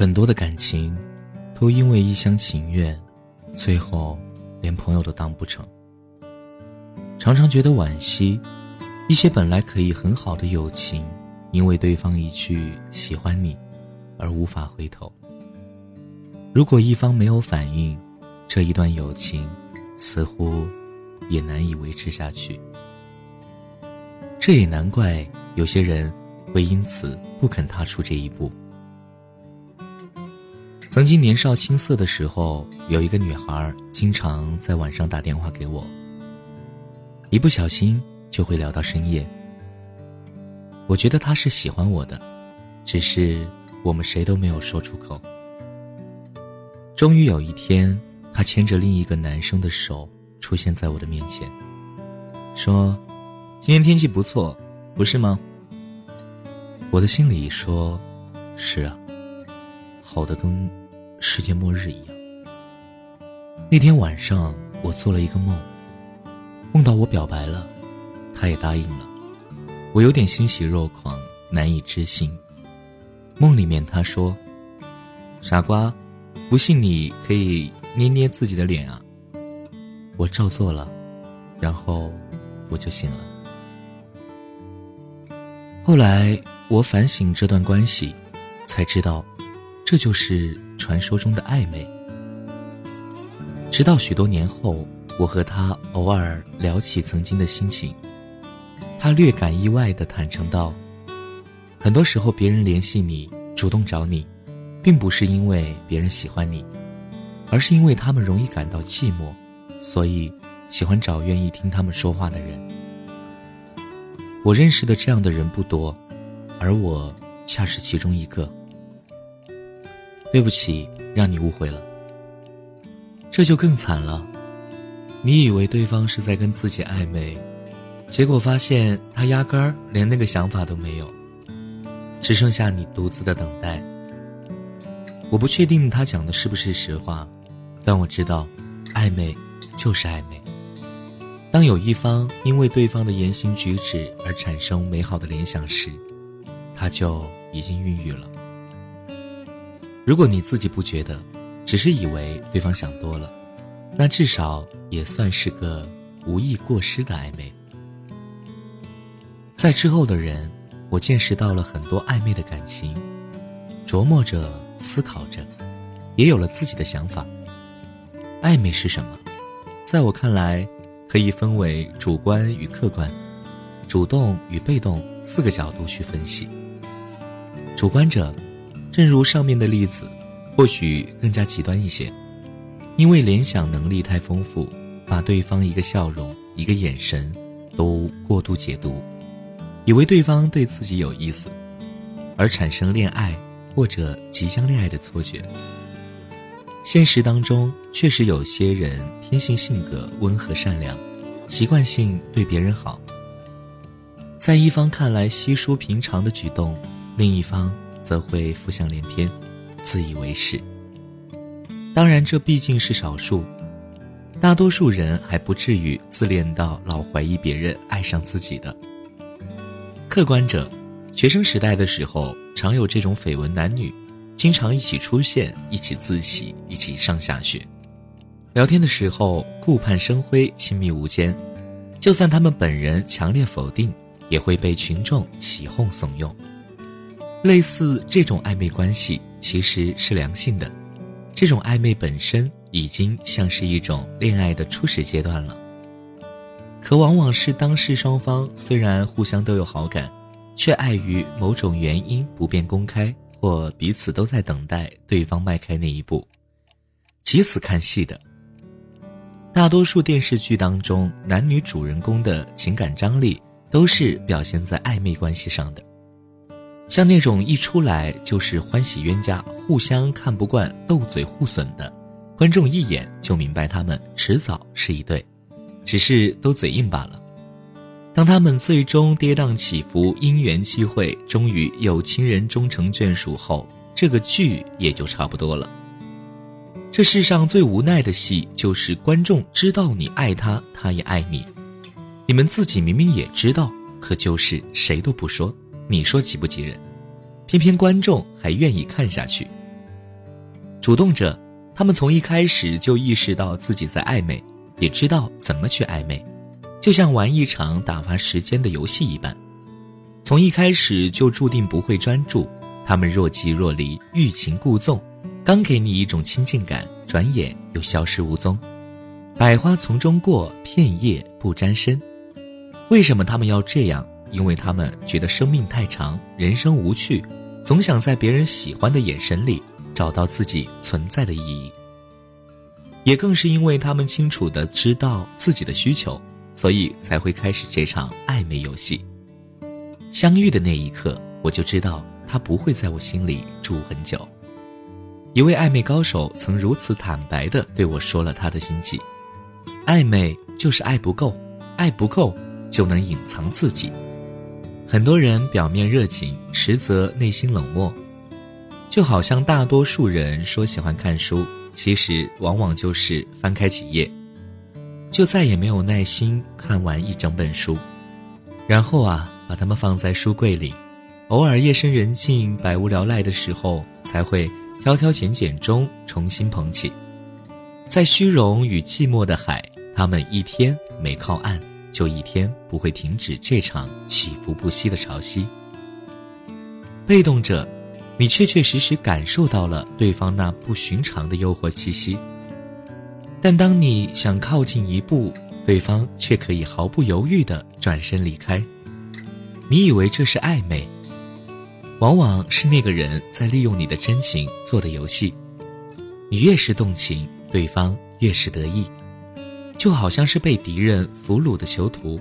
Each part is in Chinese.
很多的感情，都因为一厢情愿，最后连朋友都当不成。常常觉得惋惜，一些本来可以很好的友情，因为对方一句喜欢你，而无法回头。如果一方没有反应，这一段友情似乎也难以维持下去。这也难怪有些人会因此不肯踏出这一步。曾经年少青涩的时候，有一个女孩经常在晚上打电话给我，一不小心就会聊到深夜。我觉得她是喜欢我的，只是我们谁都没有说出口。终于有一天，她牵着另一个男生的手出现在我的面前，说：“今天天气不错，不是吗？”我的心里说：“是啊，好的跟……”世界末日一样。那天晚上，我做了一个梦，梦到我表白了，他也答应了，我有点欣喜若狂，难以置信。梦里面他说：“傻瓜，不信你可以捏捏自己的脸啊。”我照做了，然后我就醒了。后来我反省这段关系，才知道，这就是。传说中的暧昧，直到许多年后，我和他偶尔聊起曾经的心情，他略感意外的坦诚道：“很多时候，别人联系你，主动找你，并不是因为别人喜欢你，而是因为他们容易感到寂寞，所以喜欢找愿意听他们说话的人。我认识的这样的人不多，而我恰是其中一个。”对不起，让你误会了。这就更惨了。你以为对方是在跟自己暧昧，结果发现他压根儿连那个想法都没有，只剩下你独自的等待。我不确定他讲的是不是实话，但我知道，暧昧就是暧昧。当有一方因为对方的言行举止而产生美好的联想时，他就已经孕育了。如果你自己不觉得，只是以为对方想多了，那至少也算是个无意过失的暧昧。在之后的人，我见识到了很多暧昧的感情，琢磨着、思考着，也有了自己的想法。暧昧是什么？在我看来，可以分为主观与客观、主动与被动四个角度去分析。主观者。正如上面的例子，或许更加极端一些，因为联想能力太丰富，把对方一个笑容、一个眼神都过度解读，以为对方对自己有意思，而产生恋爱或者即将恋爱的错觉。现实当中确实有些人天性性格温和善良，习惯性对别人好，在一方看来稀疏平常的举动，另一方。则会浮想联翩，自以为是。当然，这毕竟是少数，大多数人还不至于自恋到老怀疑别人爱上自己的。客观者，学生时代的时候，常有这种绯闻男女，经常一起出现，一起自习，一起上下学，聊天的时候顾盼生辉，亲密无间。就算他们本人强烈否定，也会被群众起哄怂恿。类似这种暧昧关系其实是良性的，这种暧昧本身已经像是一种恋爱的初始阶段了。可往往是当事双方虽然互相都有好感，却碍于某种原因不便公开，或彼此都在等待对方迈开那一步。急死看戏的，大多数电视剧当中男女主人公的情感张力都是表现在暧昧关系上的。像那种一出来就是欢喜冤家、互相看不惯、斗嘴互损的，观众一眼就明白他们迟早是一对，只是都嘴硬罢了。当他们最终跌宕起伏、因缘际会，终于有情人终成眷属后，这个剧也就差不多了。这世上最无奈的戏，就是观众知道你爱他，他也爱你，你们自己明明也知道，可就是谁都不说。你说急不急人？偏偏观众还愿意看下去，主动者，他们从一开始就意识到自己在暧昧，也知道怎么去暧昧，就像玩一场打发时间的游戏一般。从一开始就注定不会专注，他们若即若离，欲擒故纵，刚给你一种亲近感，转眼又消失无踪。百花丛中过，片叶不沾身。为什么他们要这样？因为他们觉得生命太长，人生无趣，总想在别人喜欢的眼神里找到自己存在的意义。也更是因为他们清楚的知道自己的需求，所以才会开始这场暧昧游戏。相遇的那一刻，我就知道他不会在我心里住很久。一位暧昧高手曾如此坦白地对我说了他的心迹：暧昧就是爱不够，爱不够就能隐藏自己。很多人表面热情，实则内心冷漠，就好像大多数人说喜欢看书，其实往往就是翻开几页，就再也没有耐心看完一整本书，然后啊。把它们放在书柜里，偶尔夜深人静、百无聊赖的时候，才会挑挑拣拣中重新捧起。在虚荣与寂寞的海，他们一天没靠岸，就一天不会停止这场起伏不息的潮汐。被动者，你确确实实感受到了对方那不寻常的诱惑气息，但当你想靠近一步，对方却可以毫不犹豫地转身离开。你以为这是暧昧，往往是那个人在利用你的真情做的游戏。你越是动情，对方越是得意，就好像是被敌人俘虏的囚徒，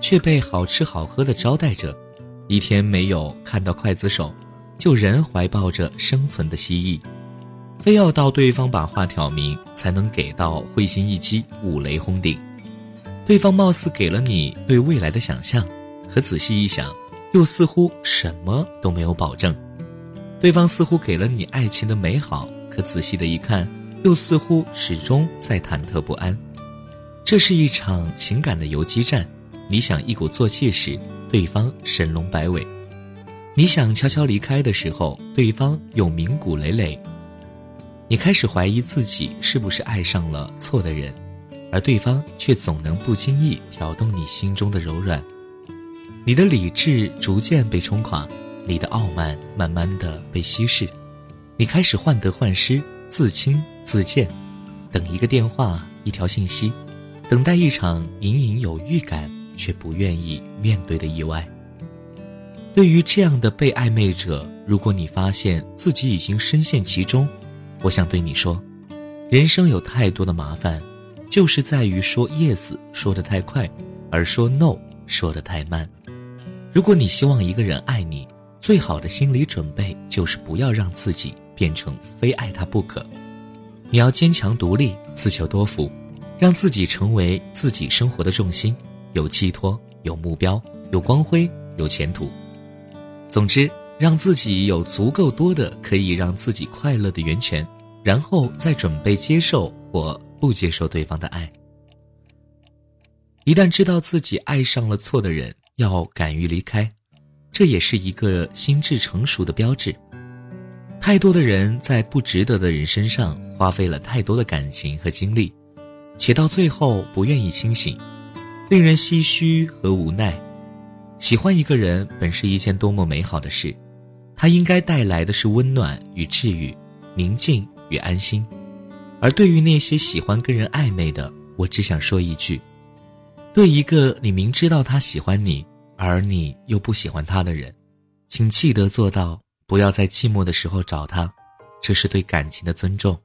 却被好吃好喝的招待着。一天没有看到刽子手，就仍怀抱着生存的希冀，非要到对方把话挑明，才能给到会心一击、五雷轰顶。对方貌似给了你对未来的想象。可仔细一想，又似乎什么都没有保证。对方似乎给了你爱情的美好，可仔细的一看，又似乎始终在忐忑不安。这是一场情感的游击战。你想一鼓作气时，对方神龙摆尾；你想悄悄离开的时候，对方又鸣鼓累累。你开始怀疑自己是不是爱上了错的人，而对方却总能不经意挑动你心中的柔软。你的理智逐渐被冲垮，你的傲慢慢慢的被稀释，你开始患得患失，自轻自贱，等一个电话，一条信息，等待一场隐隐有预感却不愿意面对的意外。对于这样的被暧昧者，如果你发现自己已经深陷其中，我想对你说，人生有太多的麻烦，就是在于说 yes 说的太快，而说 no 说的太慢。如果你希望一个人爱你，最好的心理准备就是不要让自己变成非爱他不可。你要坚强独立，自求多福，让自己成为自己生活的重心，有寄托、有目标、有光辉、有前途。总之，让自己有足够多的可以让自己快乐的源泉，然后再准备接受或不接受对方的爱。一旦知道自己爱上了错的人，要敢于离开，这也是一个心智成熟的标志。太多的人在不值得的人身上花费了太多的感情和精力，且到最后不愿意清醒，令人唏嘘和无奈。喜欢一个人本是一件多么美好的事，它应该带来的是温暖与治愈，宁静与安心。而对于那些喜欢跟人暧昧的，我只想说一句。对一个你明知道他喜欢你，而你又不喜欢他的人，请记得做到不要在寂寞的时候找他，这是对感情的尊重，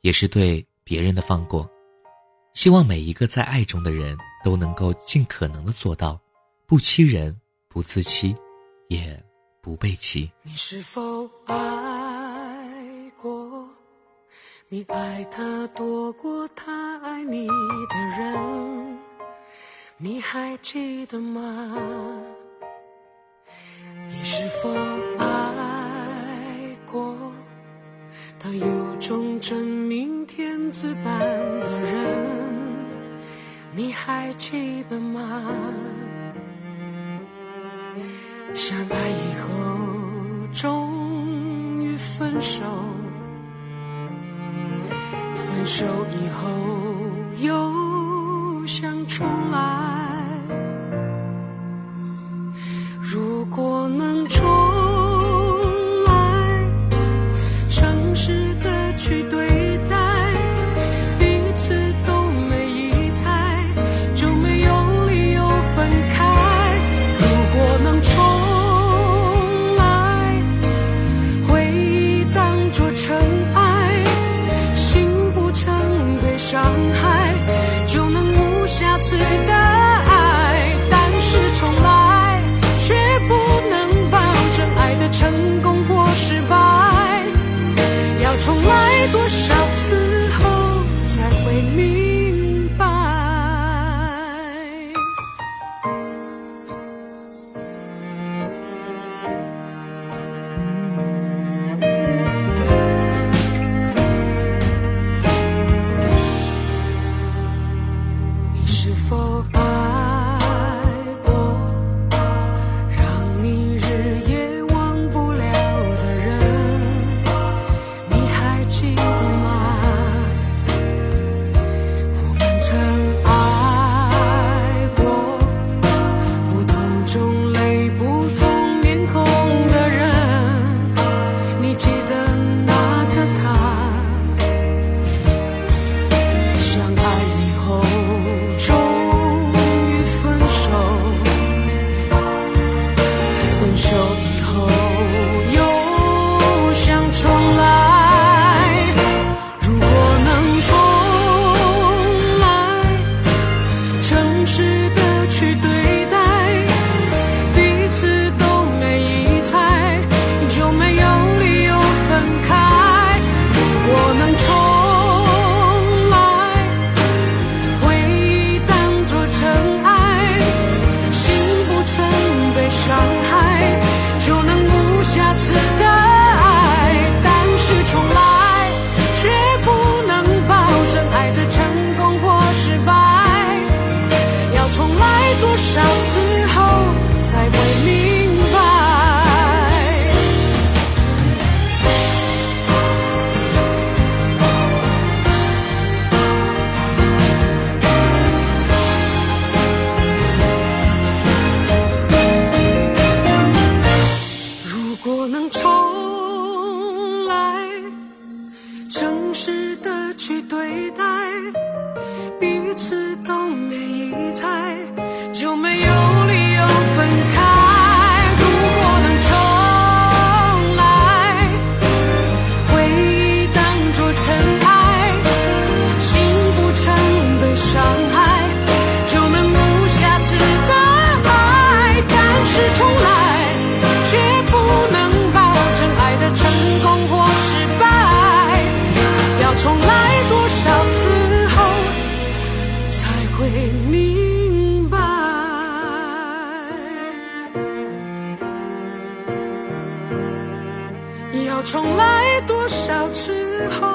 也是对别人的放过。希望每一个在爱中的人都能够尽可能的做到，不欺人，不自欺，也不被欺。你是否爱过？你爱他多过他爱你的人？你还记得吗？你是否爱过他有种真命天子般的？你还记得吗？相爱以后终于分手，分手以后又想重来，如果能重要重来多少次后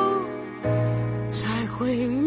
才会明？